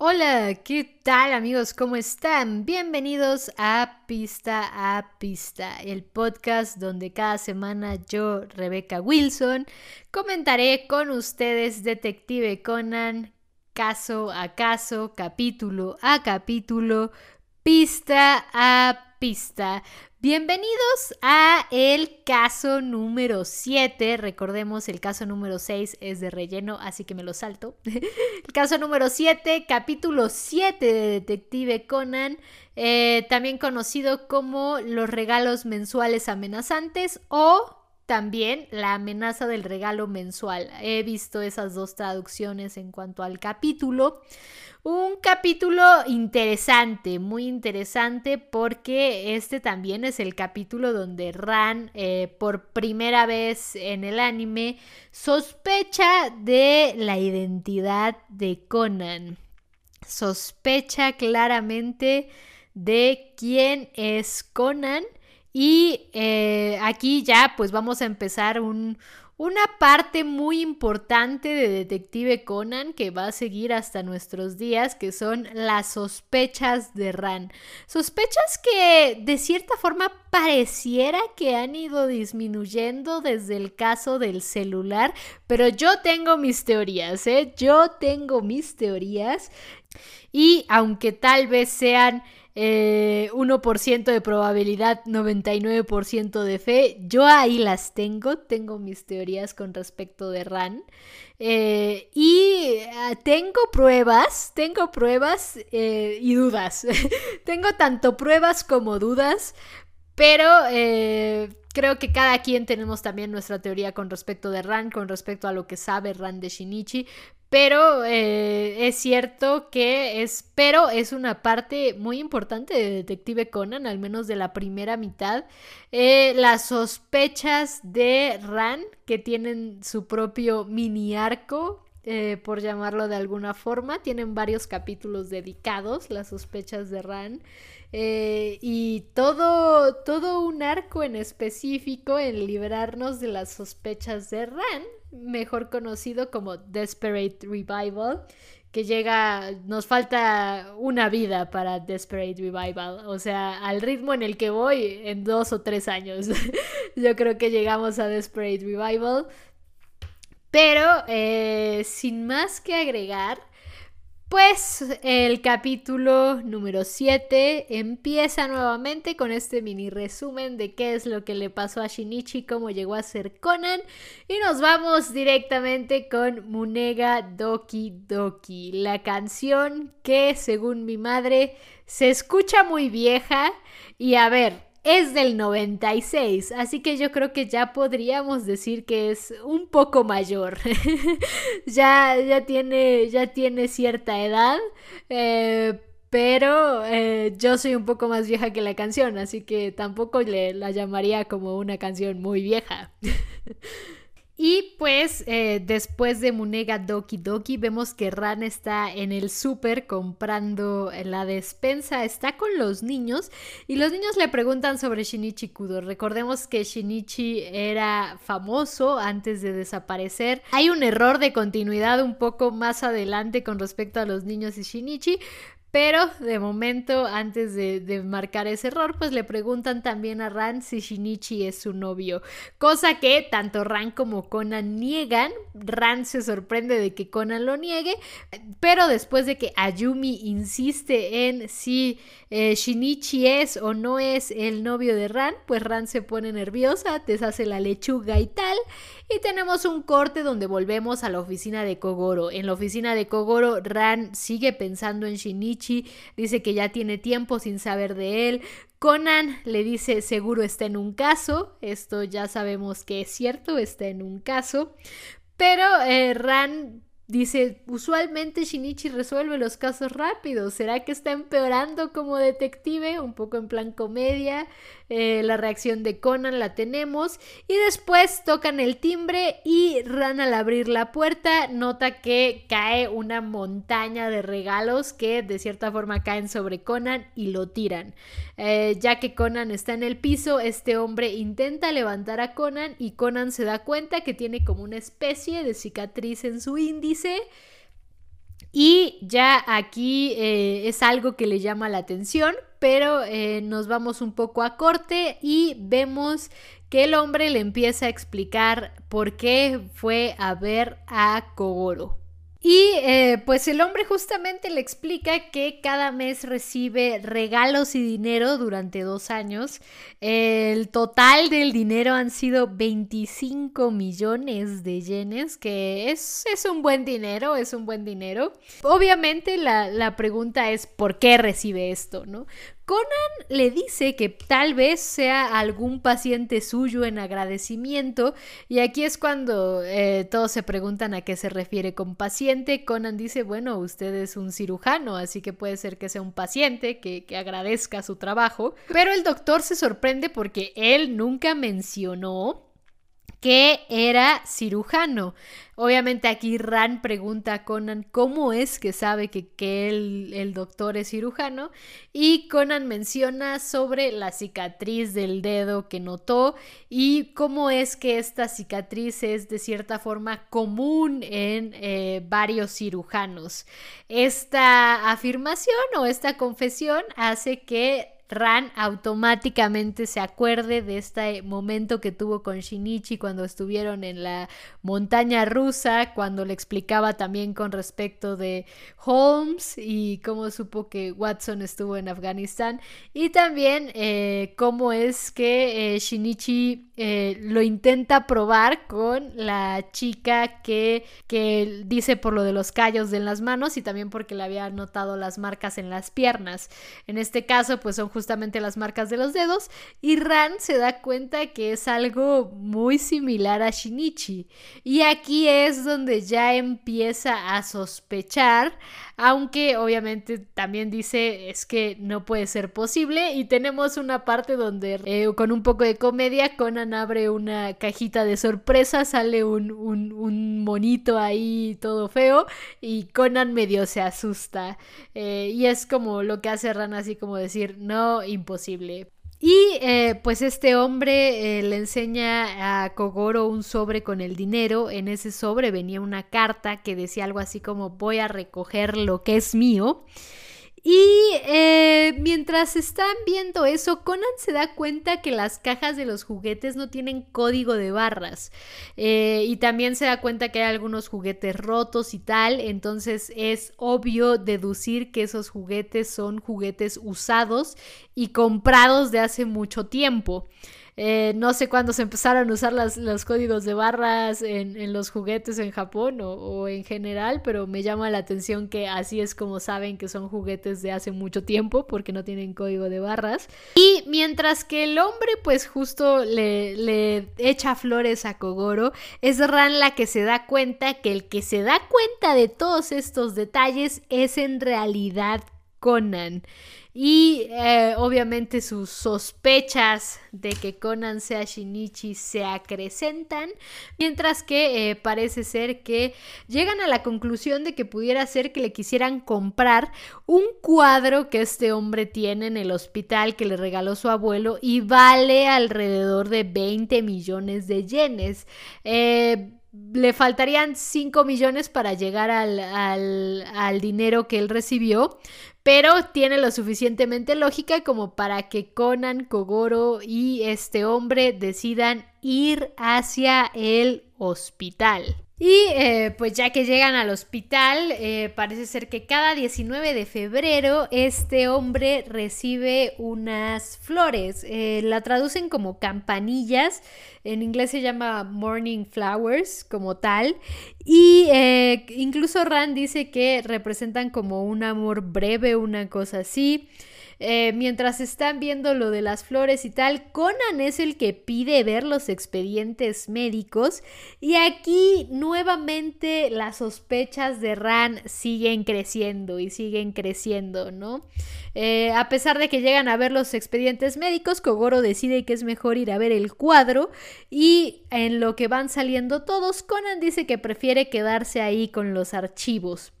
Hola, ¿qué tal amigos? ¿Cómo están? Bienvenidos a Pista a Pista, el podcast donde cada semana yo, Rebeca Wilson, comentaré con ustedes Detective Conan, caso a caso, capítulo a capítulo, pista a pista. Bienvenidos a el caso número 7. Recordemos, el caso número 6 es de relleno, así que me lo salto. el caso número 7, capítulo 7 de Detective Conan, eh, también conocido como los regalos mensuales amenazantes o también la amenaza del regalo mensual. He visto esas dos traducciones en cuanto al capítulo. Un capítulo interesante, muy interesante, porque este también es el capítulo donde Ran, eh, por primera vez en el anime, sospecha de la identidad de Conan. Sospecha claramente de quién es Conan. Y eh, aquí ya pues vamos a empezar un, una parte muy importante de Detective Conan que va a seguir hasta nuestros días, que son las sospechas de Ran. Sospechas que de cierta forma pareciera que han ido disminuyendo desde el caso del celular, pero yo tengo mis teorías, ¿eh? Yo tengo mis teorías y aunque tal vez sean 1% eh, de probabilidad, 99% de fe. Yo ahí las tengo, tengo mis teorías con respecto de RAN. Eh, y ah, tengo pruebas, tengo pruebas eh, y dudas. tengo tanto pruebas como dudas, pero creo que cada quien tenemos también nuestra teoría con respecto de Ran, con respecto a lo que sabe Ran de Shinichi, pero eh, es cierto que es, pero es una parte muy importante de Detective Conan, al menos de la primera mitad. Eh, las sospechas de Ran, que tienen su propio mini arco, eh, por llamarlo de alguna forma, tienen varios capítulos dedicados, las sospechas de Ran. Y todo, todo un arco en específico en librarnos de las sospechas de Ran, mejor conocido como Desperate Revival, que llega, nos falta una vida para Desperate Revival, o sea, al ritmo en el que voy en dos o tres años, yo creo que llegamos a Desperate Revival. Pero, eh, sin más que agregar, pues el capítulo número 7 empieza nuevamente con este mini resumen de qué es lo que le pasó a Shinichi, cómo llegó a ser Conan y nos vamos directamente con Munega Doki Doki, la canción que según mi madre se escucha muy vieja. Y a ver, es del 96, así que yo creo que ya podríamos decir que es un poco mayor. ya, ya, tiene, ya tiene cierta edad, eh, pero eh, yo soy un poco más vieja que la canción, así que tampoco le, la llamaría como una canción muy vieja. Y pues eh, después de Munega Doki Doki vemos que Ran está en el súper comprando la despensa, está con los niños y los niños le preguntan sobre Shinichi Kudo. Recordemos que Shinichi era famoso antes de desaparecer. Hay un error de continuidad un poco más adelante con respecto a los niños y Shinichi, pero de momento, antes de, marcar ese error, pues le preguntan también a Ran si Shinichi es su novio. Cosa que tanto Ran como Conan niegan. Ran se sorprende de que Conan lo niegue. Pero después de que Ayumi insiste en si eh, Shinichi es o no es el novio de Ran, pues Ran se pone nerviosa, deshace la lechuga y tal. Y tenemos un corte donde volvemos a la oficina de Kogoro. En la oficina de Kogoro, Ran sigue pensando en Shinichi, dice que ya tiene tiempo sin saber de él. Conan le dice seguro está en un caso, esto ya sabemos que es cierto, está en un caso, pero eh, Ran Dice, usualmente Shinichi resuelve los casos rápidos. ¿Será que está empeorando como detective? Un poco en plan comedia. Eh, la reacción de Conan la tenemos. Y después tocan el timbre y Ran al abrir la puerta nota que cae una montaña de regalos que de cierta forma caen sobre Conan y lo tiran. Eh, ya que Conan está en el piso, este hombre intenta levantar a Conan y Conan se da cuenta que tiene como una especie de cicatriz en su índice Y ya aquí eh, es algo que le llama la atención, pero eh, nos vamos un poco a corte y vemos que el hombre le empieza a explicar por qué fue a ver a Kogoro. Y eh, pues el hombre justamente le explica que cada mes recibe regalos y dinero durante dos años. El total del dinero han sido 25 millones de yenes, que es, es un buen dinero, es un buen dinero. Obviamente la, la pregunta es ¿por qué recibe esto? ¿no? Conan le dice que tal vez sea algún paciente suyo en agradecimiento y aquí es cuando eh, todos se preguntan a qué se refiere con paciente. Conan dice, bueno, usted es un cirujano, así que puede ser que sea un paciente que, que agradezca su trabajo. Pero el doctor se sorprende porque él nunca mencionó que era cirujano. Obviamente aquí Ran pregunta a Conan cómo es que sabe que, que el doctor es cirujano y Conan menciona sobre la cicatriz del dedo que notó y cómo es que esta cicatriz es de cierta forma común en eh, varios cirujanos. Esta afirmación o esta confesión hace que Ran automáticamente se acuerde de este momento que tuvo con Shinichi cuando estuvieron en la montaña rusa, cuando le explicaba también con respecto de Holmes y cómo supo que Watson estuvo en Afganistán y también eh, cómo es que eh, Shinichi eh, lo intenta probar con la chica que, que dice por lo de los callos en las manos y también porque le había notado las marcas en las piernas. En este caso pues son justamente las marcas de los dedos y Ran se da cuenta que es algo muy similar a Shinichi. Y aquí es donde ya empieza a sospechar aunque obviamente también dice es que no puede ser posible y tenemos una parte donde eh, con un poco de comedia Conan abre una cajita de sorpresa sale un, un, monito ahí todo feo y Conan medio se asusta eh, y es como lo que hace Ran así como decir no imposible. Y eh, pues este hombre eh, le enseña a Kogoro un sobre con el dinero. En ese sobre venía una carta que decía algo así como voy a recoger lo que es mío. Y eh, mientras están viendo eso, Conan se da cuenta que las cajas de los juguetes no tienen código de barras. Eh, y también se da cuenta que hay algunos juguetes rotos y tal. Entonces es obvio deducir que esos juguetes son juguetes usados y comprados de hace mucho tiempo. Eh, no sé cuándo se empezaron a usar los códigos de barras en, los juguetes en Japón o, en general, pero me llama la atención que así es como saben que son juguetes de hace mucho tiempo porque no tienen código de barras. Y mientras que el hombre pues justo le, le echa flores a Kogoro, es Ran la que se da cuenta que el que se da cuenta de todos estos detalles es en realidad Conan. Y eh, obviamente sus sospechas de que Conan sea Shinichi se acrecentan, mientras que eh, parece ser que llegan a la conclusión de que pudiera ser que le quisieran comprar un cuadro que este hombre tiene en el hospital que le regaló su abuelo y vale alrededor de 20 millones de yenes. Eh, le faltarían 5 millones para llegar al, al, dinero que él recibió, pero tiene lo suficientemente lógica como para que Conan, Kogoro y este hombre decidan ir hacia el hospital. Y eh, pues ya que llegan al hospital, eh, parece ser que cada 19 de febrero este hombre recibe unas flores. Eh, la traducen como campanillas. En inglés se llama morning flowers como tal. Y incluso Rand dice que representan como un amor breve, una cosa así. Eh, mientras están viendo lo de las flores y tal, Conan es el que pide ver los expedientes médicos y aquí nuevamente las sospechas de Ran siguen creciendo y siguen creciendo, ¿no? Eh, a pesar de que llegan a ver los expedientes médicos, Kogoro decide que es mejor ir a ver el cuadro y en lo que van saliendo todos, Conan dice que prefiere quedarse ahí con los archivos.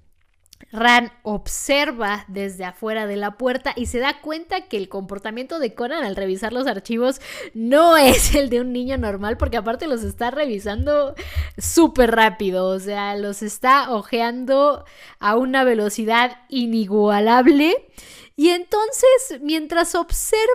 Ran observa desde afuera de la puerta y se da cuenta que el comportamiento de Conan al revisar los archivos no es el de un niño normal, porque aparte los está revisando súper rápido, o sea, los está ojeando a una velocidad inigualable. Y entonces, mientras observa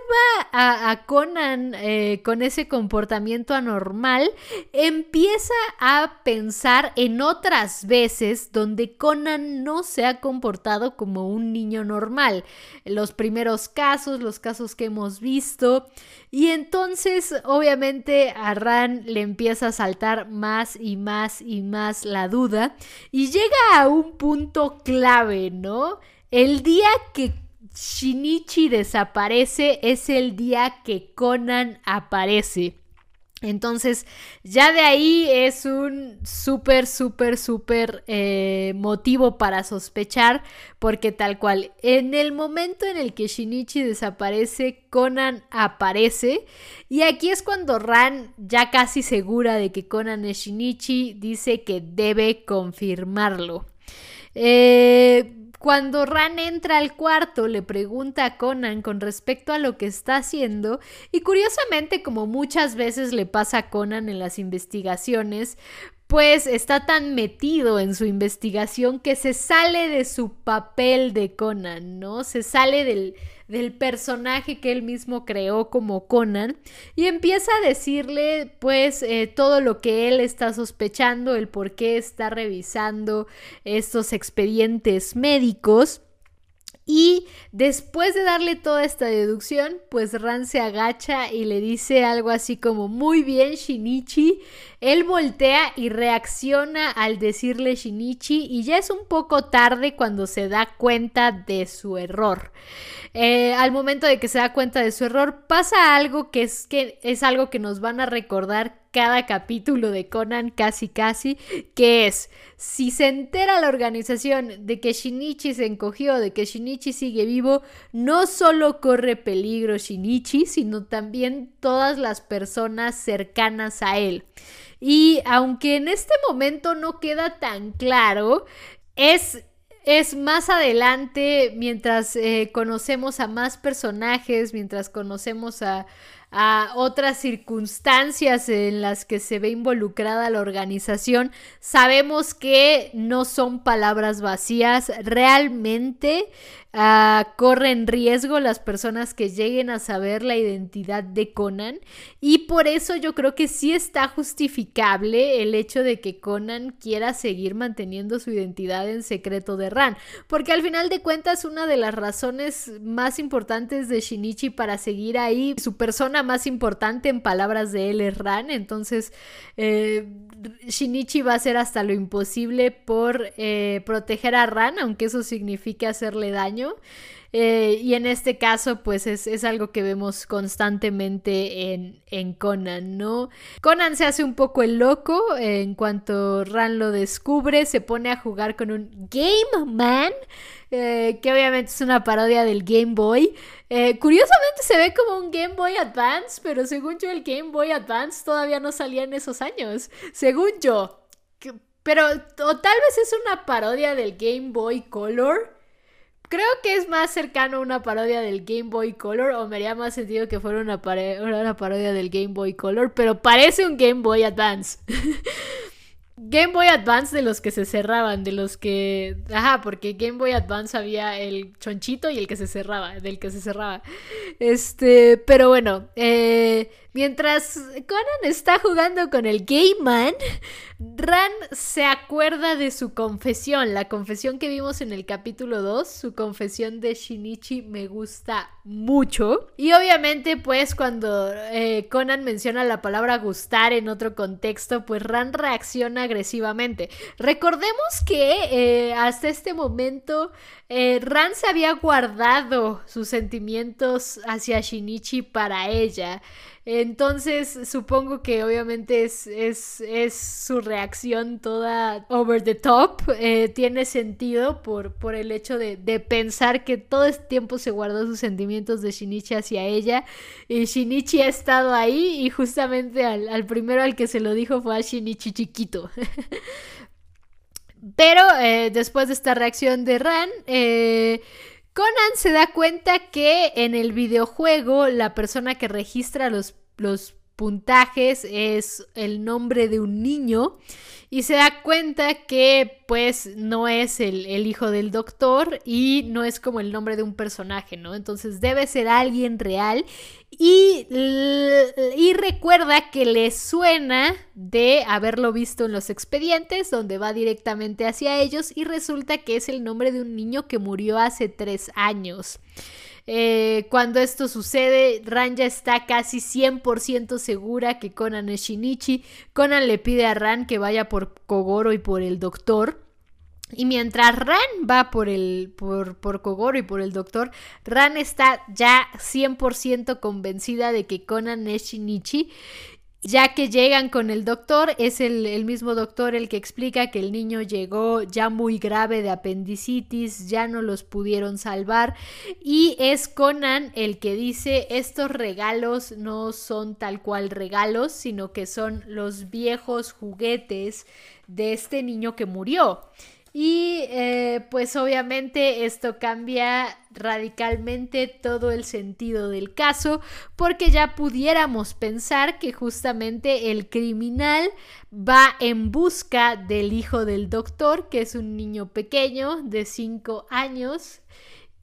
a, Conan eh, con ese comportamiento anormal, empieza a pensar en otras veces donde Conan no se ha comportado como un niño normal. Los primeros casos, los casos que hemos visto. Y entonces, obviamente, a Ran le empieza a saltar más y más y más la duda. Y llega a un punto clave, ¿no? El día que Shinichi desaparece es el día que Conan aparece. Entonces, ya de ahí es un súper, súper, súper eh, motivo para sospechar, porque tal cual, en el momento en el que Shinichi desaparece, Conan aparece, y aquí es cuando Ran, ya casi segura de que Conan es Shinichi, dice que debe confirmarlo. Eh, cuando Ran entra al cuarto, le pregunta a Conan con respecto a lo que está haciendo y curiosamente, como muchas veces le pasa a Conan en las investigaciones, pues está tan metido en su investigación que se sale de su papel de Conan, ¿no? Se sale del, del personaje que él mismo creó como Conan y empieza a decirle pues eh, todo lo que él está sospechando, el por qué está revisando estos expedientes médicos. Y después de darle toda esta deducción, pues Ran se agacha y le dice algo así como, muy bien Shinichi. Él voltea y reacciona al decirle Shinichi y ya es un poco tarde cuando se da cuenta de su error. Eh, al momento de que se da cuenta de su error, pasa algo que es, que es algo que nos van a recordar cada capítulo de Conan casi casi, que es, si se entera la organización de que Shinichi se encogió, de que Shinichi sigue vivo, no solo corre peligro Shinichi, sino también todas las personas cercanas a él. Y aunque en este momento no queda tan claro, es es más adelante, mientras eh, conocemos a más personajes, mientras conocemos a, a otras circunstancias en las que se ve involucrada la organización, sabemos que no son palabras vacías, realmente uh, corren riesgo las personas que lleguen a saber la identidad de Conan. Y por eso yo creo que sí está justificable el hecho de que Conan quiera seguir manteniendo su identidad en secreto de Ran, porque al final de cuentas una de las razones más importantes de Shinichi para seguir ahí, su persona más importante en palabras de él es Ran, entonces eh, Shinichi va a hacer hasta lo imposible por eh, proteger a Ran, aunque eso signifique hacerle daño. Eh, y en este caso, pues es, algo que vemos constantemente en, en, Conan, ¿no? Conan se hace un poco el loco en cuanto Ran lo descubre, se pone a jugar con un Game Man, eh, que obviamente es una parodia del Game Boy. Eh, curiosamente se ve como un Game Boy Advance, pero según yo el Game Boy Advance todavía no salía en esos años, según yo. Pero o tal vez es una parodia del Game Boy Color. Creo que es más cercano a una parodia del Game Boy Color o me haría más sentido que fuera una, una parodia del Game Boy Color, pero parece un Game Boy Advance. Game Boy Advance de los que se cerraban, de los que... Ajá, porque Game Boy Advance había el chonchito y el que se cerraba, del que se cerraba. Este, pero bueno, eh, mientras Conan está jugando con el Game Man, Ran se acuerda de su confesión, la confesión que vimos en el capítulo 2, su confesión de Shinichi me gusta mucho. Y obviamente pues cuando eh, Conan menciona la palabra gustar en otro contexto, pues Ran reacciona agresivamente. Recordemos que eh, hasta este momento eh, Ran se había guardado sus sentimientos hacia Shinichi para ella. Entonces, supongo que obviamente es, es, su reacción toda over the top. Eh, tiene sentido por, por el hecho de, pensar que todo este tiempo se guardó sus sentimientos de Shinichi hacia ella. Y Shinichi ha estado ahí y justamente al, al primero al que se lo dijo fue a Shinichi chiquito. Pero eh, después de esta reacción de Ran, eh, Conan se da cuenta que en el videojuego la persona que registra los, los puntajes es el nombre de un niño y se da cuenta que pues no es el, hijo del doctor y no es como el nombre de un personaje, ¿no? Entonces debe ser alguien real y, y recuerda que le suena de haberlo visto en los expedientes donde va directamente hacia ellos y resulta que es el nombre de un niño que murió hace tres años. Eh, cuando esto sucede, Ran ya está casi 100% segura que Conan es Shinichi. Conan le pide a Ran que vaya por Kogoro y por el doctor. Y mientras Ran va por el por, por Kogoro y por el doctor, Ran está ya 100% convencida de que Conan es Shinichi ya que llegan con el doctor, es el, mismo doctor el que explica que el niño llegó ya muy grave de apendicitis, ya no los pudieron salvar y es Conan el que dice estos regalos no son tal cual regalos, sino que son los viejos juguetes de este niño que murió. Y eh, pues obviamente esto cambia radicalmente todo el sentido del caso porque ya pudiéramos pensar que justamente el criminal va en busca del hijo del doctor, que es un niño pequeño de 5 años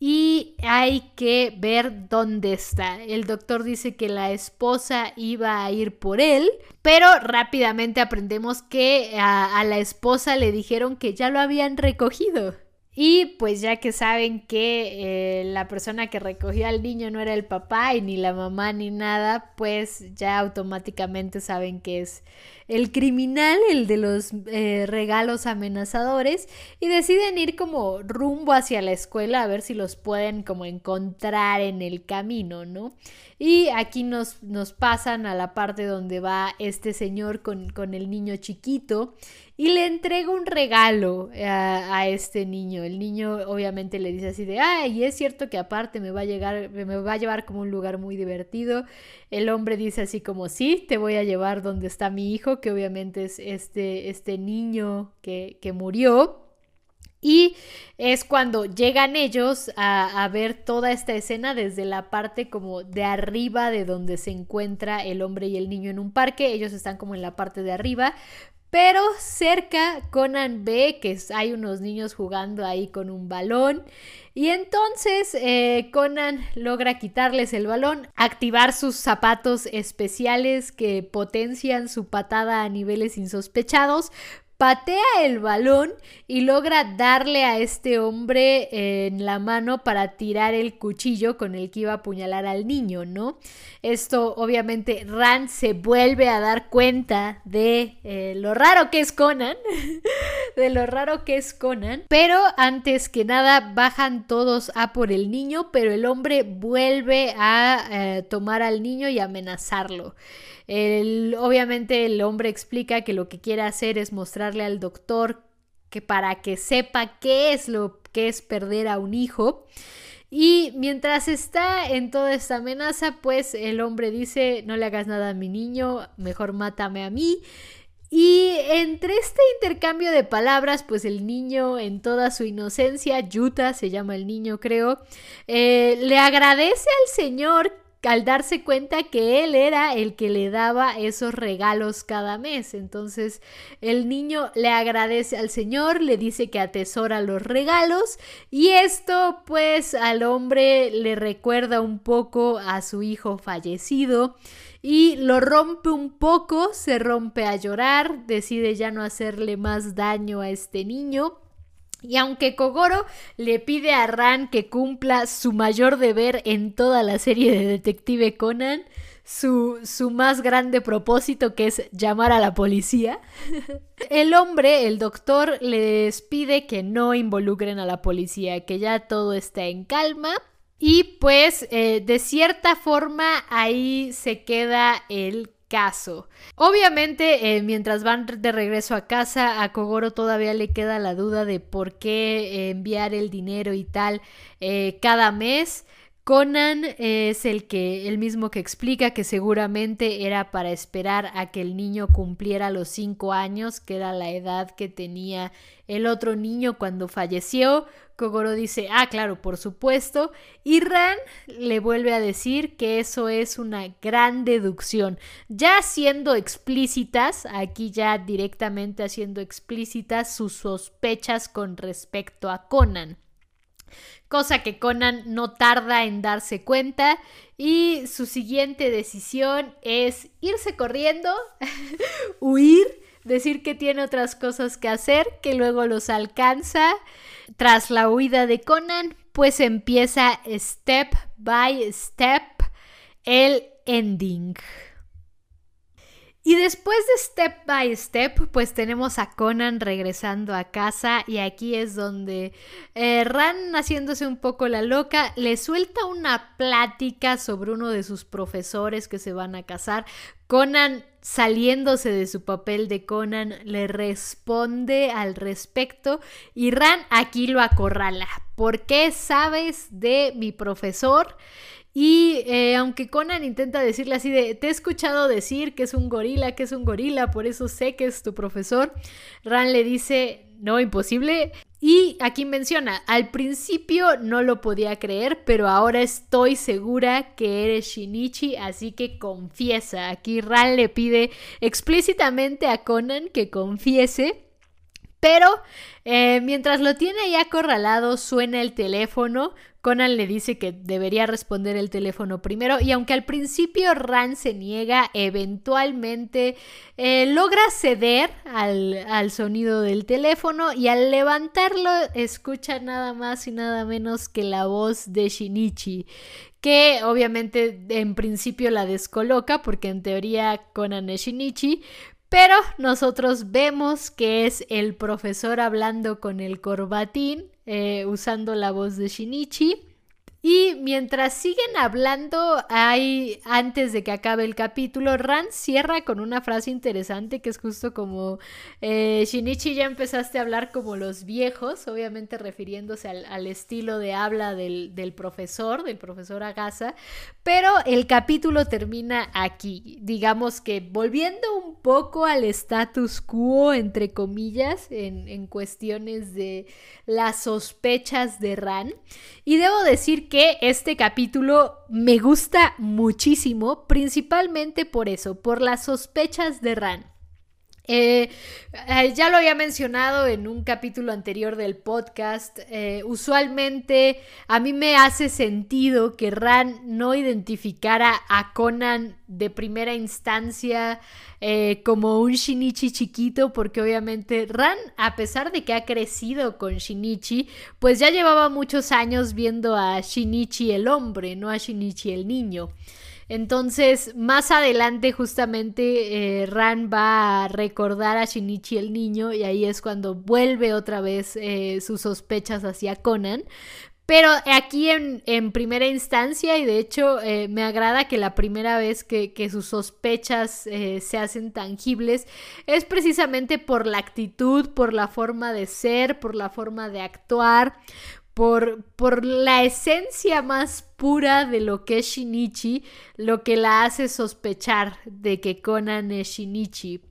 y hay que ver dónde está. El doctor dice que la esposa iba a ir por él, pero rápidamente aprendemos que a, la esposa le dijeron que ya lo habían recogido. Y pues ya que saben que eh, la persona que recogió al niño no era el papá y ni la mamá ni nada, pues ya automáticamente saben que es el criminal, el de los eh, regalos amenazadores, y deciden ir como rumbo hacia la escuela a ver si los pueden como encontrar en el camino, ¿no? Y aquí nos, nos pasan a la parte donde va este señor con, con el niño chiquito y le entrega un regalo a, este niño. El niño obviamente le dice así de, ay, es cierto que aparte me va a llegar, me va a llevar como un lugar muy divertido. El hombre dice así como, sí, te voy a llevar donde está mi hijo, que obviamente es este, este niño que, que murió. Y es cuando llegan ellos a, ver toda esta escena desde la parte como de arriba de donde se encuentra el hombre y el niño en un parque. Ellos están como en la parte de arriba. Pero cerca Conan ve que hay unos niños jugando ahí con un balón. Y entonces eh, Conan logra quitarles el balón, activar sus zapatos especiales que potencian su patada a niveles insospechados, patea el balón y logra darle a este hombre en la mano para tirar el cuchillo con el que iba a apuñalar al niño, ¿no? Esto obviamente Ran se vuelve a dar cuenta de eh, lo raro que es Conan, de lo raro que es Conan, pero antes que nada bajan todos a por el niño, pero el hombre vuelve a eh, tomar al niño y amenazarlo obviamente el hombre explica que lo que quiere hacer es mostrarle al doctor que para que sepa qué es lo que es perder a un hijo. Y mientras está en toda esta amenaza, pues el hombre dice, no le hagas nada a mi niño, mejor mátame a mí. Y entre este intercambio de palabras, pues el niño en toda su inocencia, Yuta se llama el niño creo, eh, le agradece al Señor al darse cuenta que él era el que le daba esos regalos cada mes. Entonces el niño le agradece al Señor, le dice que atesora los regalos y esto pues al hombre le recuerda un poco a su hijo fallecido y lo rompe un poco, se rompe a llorar, decide ya no hacerle más daño a este niño y aunque Kogoro le pide a Ran que cumpla su mayor deber en toda la serie de Detective Conan, su, su, más grande propósito que es llamar a la policía. El hombre, el doctor, les pide que no involucren a la policía, que ya todo está en calma. Y pues eh, de cierta forma ahí se queda el caso. Obviamente, eh, mientras van de regreso a casa, a Kogoro todavía le queda la duda de por qué eh, enviar el dinero y tal eh, cada mes. Conan es el que el mismo que explica que seguramente era para esperar a que el niño cumpliera los cinco años, que era la edad que tenía el otro niño cuando falleció. Kogoro dice, ah, claro, por supuesto. Y Ran le vuelve a decir que eso es una gran deducción. Ya siendo explícitas, aquí ya directamente haciendo explícitas sus sospechas con respecto a Conan cosa que Conan no tarda en darse cuenta y su siguiente decisión es irse corriendo, huir, decir que tiene otras cosas que hacer, que luego los alcanza. Tras la huida de Conan, pues empieza step by step el ending. Y después de Step by Step, pues tenemos a Conan regresando a casa y aquí es donde eh, Ran, haciéndose un poco la loca, le suelta una plática sobre uno de sus profesores que se van a casar. Conan, saliéndose de su papel de Conan, le responde al respecto y Ran aquí lo acorrala. ¿Por qué sabes de mi profesor? Y eh, aunque Conan intenta decirle así de, te he escuchado decir que es un gorila, que es un gorila, por eso sé que es tu profesor, Ran le dice, no, imposible. Y aquí menciona, al principio no lo podía creer, pero ahora estoy segura que eres Shinichi, así que confiesa. Aquí Ran le pide explícitamente a Conan que confiese. Pero eh, mientras lo tiene ahí acorralado, suena el teléfono. Conan le dice que debería responder el teléfono primero y aunque al principio Ran se niega, eventualmente eh, logra ceder al, al, sonido del teléfono y al levantarlo escucha nada más y nada menos que la voz de Shinichi, que obviamente en principio la descoloca porque en teoría Conan es Shinichi, pero nosotros vemos que es el profesor hablando con el corbatín, eh, usando la voz de Shinichi. Y mientras siguen hablando, hay, antes de que acabe el capítulo, Ran cierra con una frase interesante que es justo como eh, Shinichi ya empezaste a hablar como los viejos, obviamente refiriéndose al, estilo de habla del, del, profesor, del profesor Agasa, pero el capítulo termina aquí, digamos que volviendo un poco al status quo, entre comillas, en, en cuestiones de las sospechas de Ran. Y debo decir que este capítulo me gusta muchísimo, principalmente por eso, por las sospechas de Ran. Eh, eh, ya lo había mencionado en un capítulo anterior del podcast. Eh, usualmente a mí me hace sentido que Ran no identificara a Conan de primera instancia como un Shinichi chiquito, porque obviamente Ran, a pesar de que ha crecido con Shinichi, pues ya llevaba muchos años viendo a Shinichi el hombre, no a Shinichi el niño. Entonces, más adelante justamente eh, Ran va a recordar a Shinichi el niño y ahí es cuando vuelve otra vez eh, sus sospechas hacia Conan. Pero aquí en, primera instancia, y de hecho eh, me agrada que la primera vez que, que sus sospechas se hacen tangibles es precisamente por la actitud, por la forma de ser, por la forma de actuar, por, por, la esencia más pura de lo que es Shinichi, lo que la hace sospechar de que Conan es Shinichi.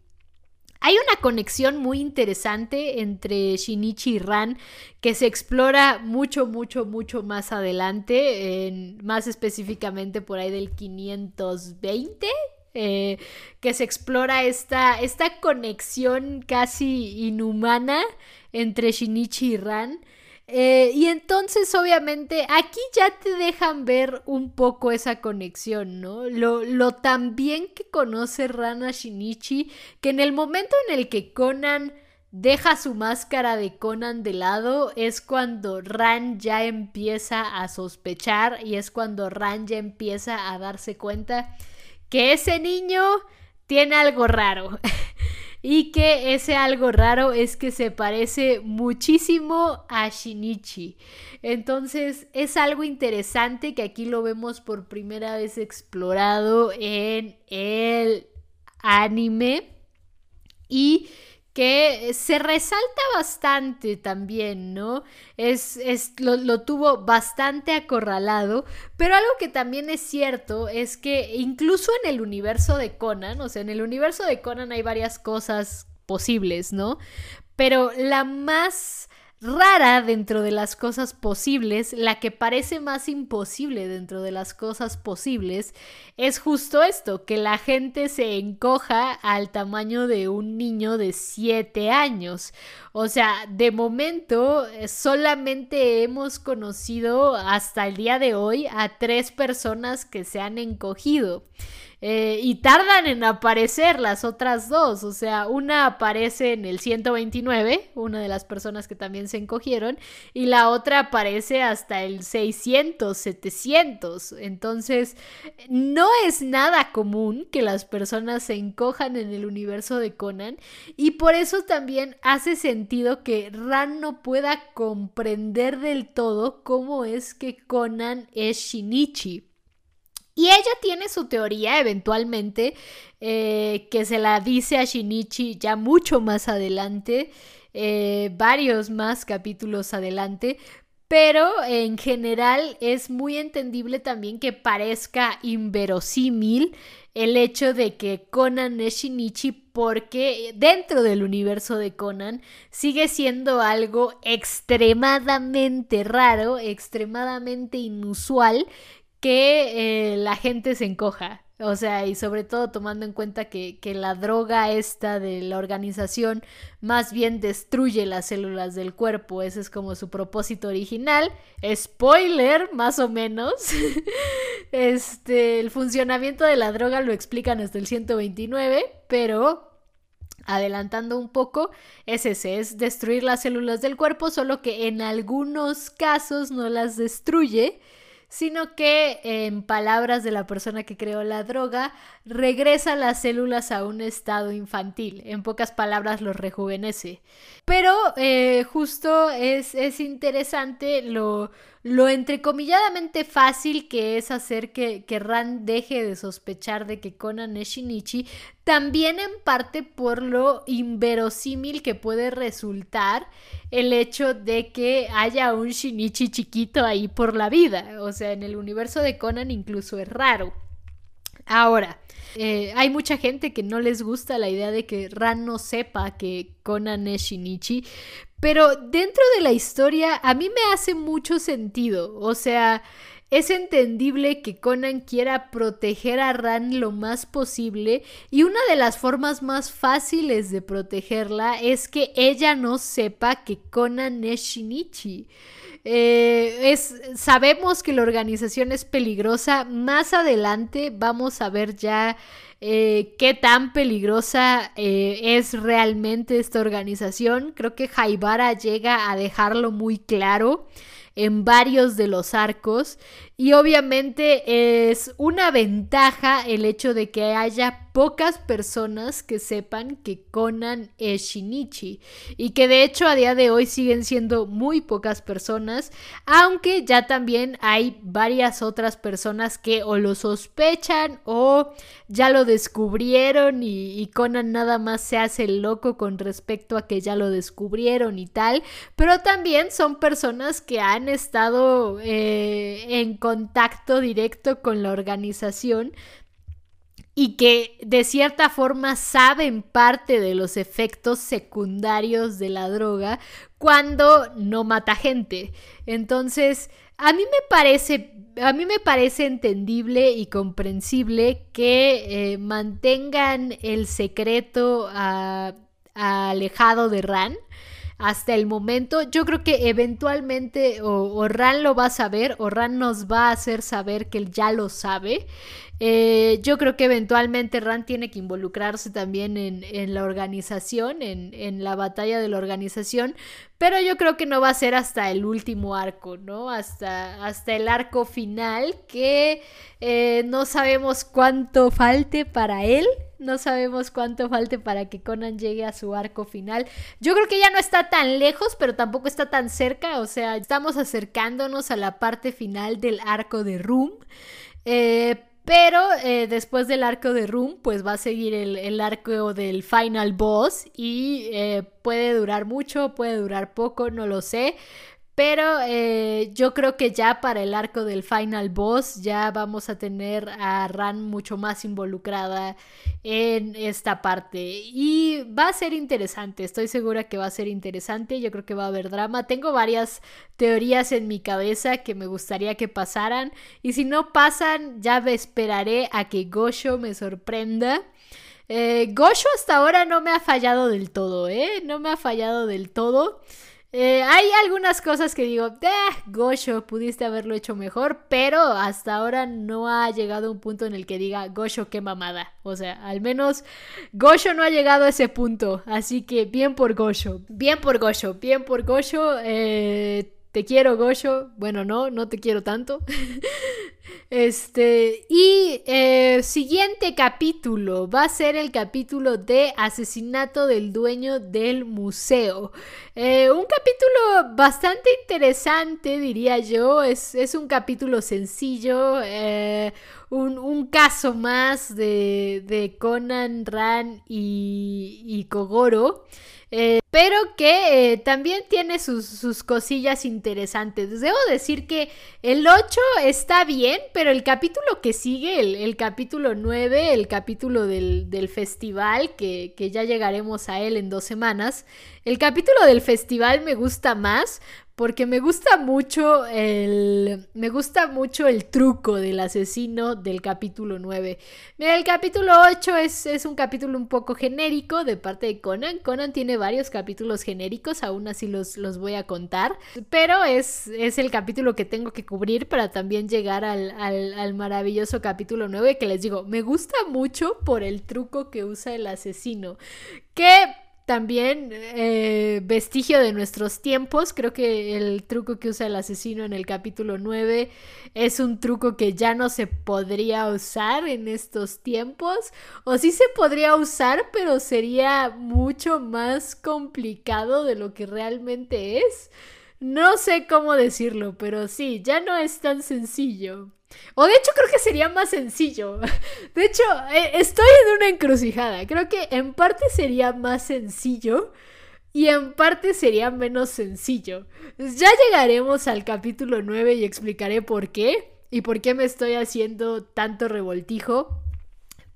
Hay una conexión muy interesante entre Shinichi y Ran que se explora mucho, mucho, mucho más adelante, más específicamente por ahí del 520, eh, que se explora esta, esta conexión casi inhumana entre Shinichi y Ran. Eh, y entonces, obviamente, aquí ya te dejan ver un poco esa conexión, ¿no? Lo, lo tan bien que conoce Rana Shinichi, que en el momento en el que Conan deja su máscara de Conan de lado, es cuando Ran ya empieza a sospechar y es cuando Ran ya empieza a darse cuenta que ese niño tiene algo raro. y que ese algo raro es que se parece muchísimo a Shinichi. Entonces es algo interesante que aquí lo vemos por primera vez explorado en el anime y que se resalta bastante también, ¿no? Es, es lo, lo, tuvo bastante acorralado, pero algo que también es cierto es que incluso en el universo de Conan, o sea, en el universo de Conan hay varias cosas posibles, ¿no? Pero la más rara dentro de las cosas posibles, la que parece más imposible dentro de las cosas posibles, es justo esto, que la gente se encoja al tamaño de un niño de 7 años. O sea, de momento eh, solamente hemos conocido hasta el día de hoy a tres personas que se han encogido. Eh, y tardan en aparecer las otras dos. O sea, una aparece en el 129, una de las personas que también se encogieron, y la otra aparece hasta el 600, 700. Entonces, no es nada común que las personas se encojan en el universo de Conan, y por eso también hace sentido que Ran no pueda comprender del todo cómo es que Conan es Shinichi. Y ella tiene su teoría eventualmente, eh, que se la dice a Shinichi ya mucho más adelante, eh, varios más capítulos adelante, pero en general es muy entendible también que parezca inverosímil el hecho de que Conan es Shinichi porque dentro del universo de Conan sigue siendo algo extremadamente raro, extremadamente inusual que eh, la gente se encoja. O sea, y sobre todo tomando en cuenta que, que, la droga esta de la organización más bien destruye las células del cuerpo. Ese es como su propósito original. Spoiler, más o menos. este, el funcionamiento de la droga lo explican hasta el 129, pero adelantando un poco, es ese, es destruir las células del cuerpo, solo que en algunos casos no las destruye sino que, en palabras de la persona que creó la droga, regresa las células a un estado infantil. En pocas palabras, los rejuvenece. Pero eh, justo es, es interesante lo, lo entrecomilladamente fácil que es hacer que, que Ran deje de sospechar de que Conan es Shinichi, también en parte por lo inverosímil que puede resultar el hecho de que haya un Shinichi chiquito ahí por la vida. O sea, en el universo de Conan incluso es raro. Ahora, eh, hay mucha gente que no les gusta la idea de que Ran no sepa que Conan es Shinichi, pero dentro de la historia a mí me hace mucho sentido. O sea, es entendible que Conan quiera proteger a Ran lo más posible y una de las formas más fáciles de protegerla es que ella no sepa que Conan es Shinichi. Eh, es, sabemos que la organización es peligrosa. Más adelante vamos a ver ya eh, qué tan peligrosa eh, es realmente esta organización. Creo que Jaibara llega a dejarlo muy claro en varios de los arcos y obviamente es una ventaja el hecho de que haya pocas personas que sepan que Conan es Shinichi y que de hecho a día de hoy siguen siendo muy pocas personas, aunque ya también hay varias otras personas que o lo sospechan o ya lo descubrieron y, Conan nada más se hace loco con respecto a que ya lo descubrieron y tal, pero también son personas que han estado eh, en contacto directo con la organización y que de cierta forma saben parte de los efectos secundarios de la droga cuando no mata gente. Entonces, a mí me parece, a mí me parece entendible y comprensible que eh, mantengan el secreto alejado de Ran hasta el momento. Yo creo que eventualmente o, lo va a saber o nos va a hacer saber que él ya lo sabe. Eh, yo creo que eventualmente Ran tiene que involucrarse también en, la organización, en, la batalla de la organización, pero yo creo que no va a ser hasta el último arco, ¿no? Hasta, hasta el arco final, que eh, no sabemos cuánto falte para él, no sabemos cuánto falte para que Conan llegue a su arco final. Yo creo que ya no está tan lejos, pero tampoco está tan cerca, o sea, estamos acercándonos a la parte final del arco de Room. Eh, Pero eh, después del arco de Room, pues va a seguir el, arco del Final Boss y eh, puede durar mucho, puede durar poco, no lo sé. Pero eh, yo creo que ya para el arco del final boss ya vamos a tener a Ran mucho más involucrada en esta parte. Y va a ser interesante, estoy segura que va a ser interesante. Yo creo que va a haber drama. Tengo varias teorías en mi cabeza que me gustaría que pasaran. Y si no pasan, ya me esperaré a que Gosho me sorprenda. Eh, Gosho hasta ahora no me ha fallado del todo, ¿eh? No me ha fallado del todo. Eh, hay algunas cosas que digo, eh, Gosho, pudiste haberlo hecho mejor, pero hasta ahora no ha llegado un punto en el que diga, Gosho, qué mamada. O sea, al menos Gosho no ha llegado a ese punto, así que bien por Gosho, bien por Gosho, bien por Gosho. Eh, te quiero, Gosho. Bueno, no, no te quiero tanto. Este, y eh, siguiente capítulo va a ser el capítulo de asesinato del dueño del museo. Eh, un capítulo bastante interesante, diría yo. Es, un capítulo sencillo, eh, un, caso más de, Conan, Ran y, y Kogoro. Pero que también tiene sus, cosillas interesantes. Debo decir que el 8 está bien, pero el capítulo que sigue, el, capítulo 9, el capítulo del, festival, que, que ya llegaremos a él en dos semanas, el capítulo del festival me gusta más porque me gusta mucho el me gusta mucho el truco del asesino del capítulo 9. Mira, el capítulo 8 es, es, un capítulo un poco genérico de parte de Conan. Conan tiene varios capítulos genéricos, aún así los, los voy a contar, pero es, es el capítulo que tengo que cubrir para también llegar al, al, al maravilloso capítulo 9 que les digo, me gusta mucho por el truco que usa el asesino. Que también eh, vestigio de nuestros tiempos. Creo que el truco que usa el asesino en el capítulo 9 es un truco que ya no se podría usar en estos tiempos. O sí se podría usar, pero sería mucho más complicado de lo que realmente es. No sé cómo decirlo, pero sí, ya no es tan sencillo. O de hecho creo que sería más sencillo. De hecho, eh, estoy en una encrucijada. Creo que en parte sería más sencillo y en parte sería menos sencillo. Ya llegaremos al capítulo 9 y explicaré por qué y por qué me estoy haciendo tanto revoltijo.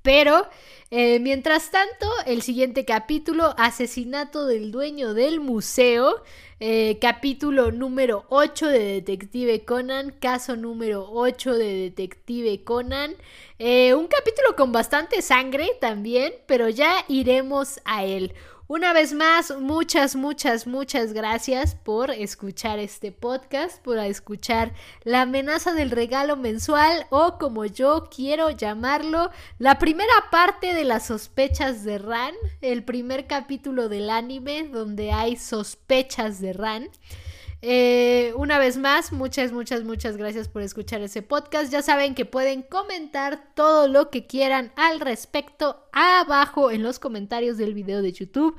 Pero, eh, mientras tanto, el siguiente capítulo, asesinato del dueño del museo, eh, capítulo número 8 de Detective Conan, caso número 8 de Detective Conan, eh, un capítulo con bastante sangre también, pero ya iremos a él. Una vez más, muchas, muchas, muchas gracias por escuchar este podcast, por escuchar la amenaza del regalo mensual o como yo quiero llamarlo, la primera parte de las sospechas de Ran, el primer capítulo del anime donde hay sospechas de Ran. Eh, una vez más, muchas, muchas, muchas gracias por escuchar ese podcast. Ya saben que pueden comentar todo lo que quieran al respecto abajo en los comentarios del video de YouTube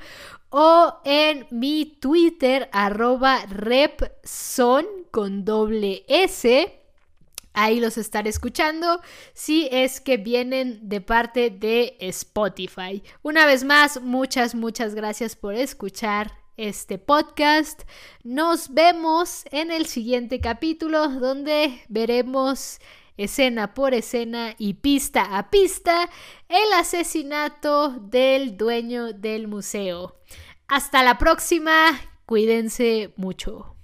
o en mi Twitter arroba repson con doble S. Ahí los estaré escuchando si es que vienen de parte de Spotify. Una vez más, muchas, muchas gracias por escuchar este podcast. Nos vemos en el siguiente capítulo donde veremos escena por escena y pista a pista el asesinato del dueño del museo. Hasta la próxima, cuídense mucho.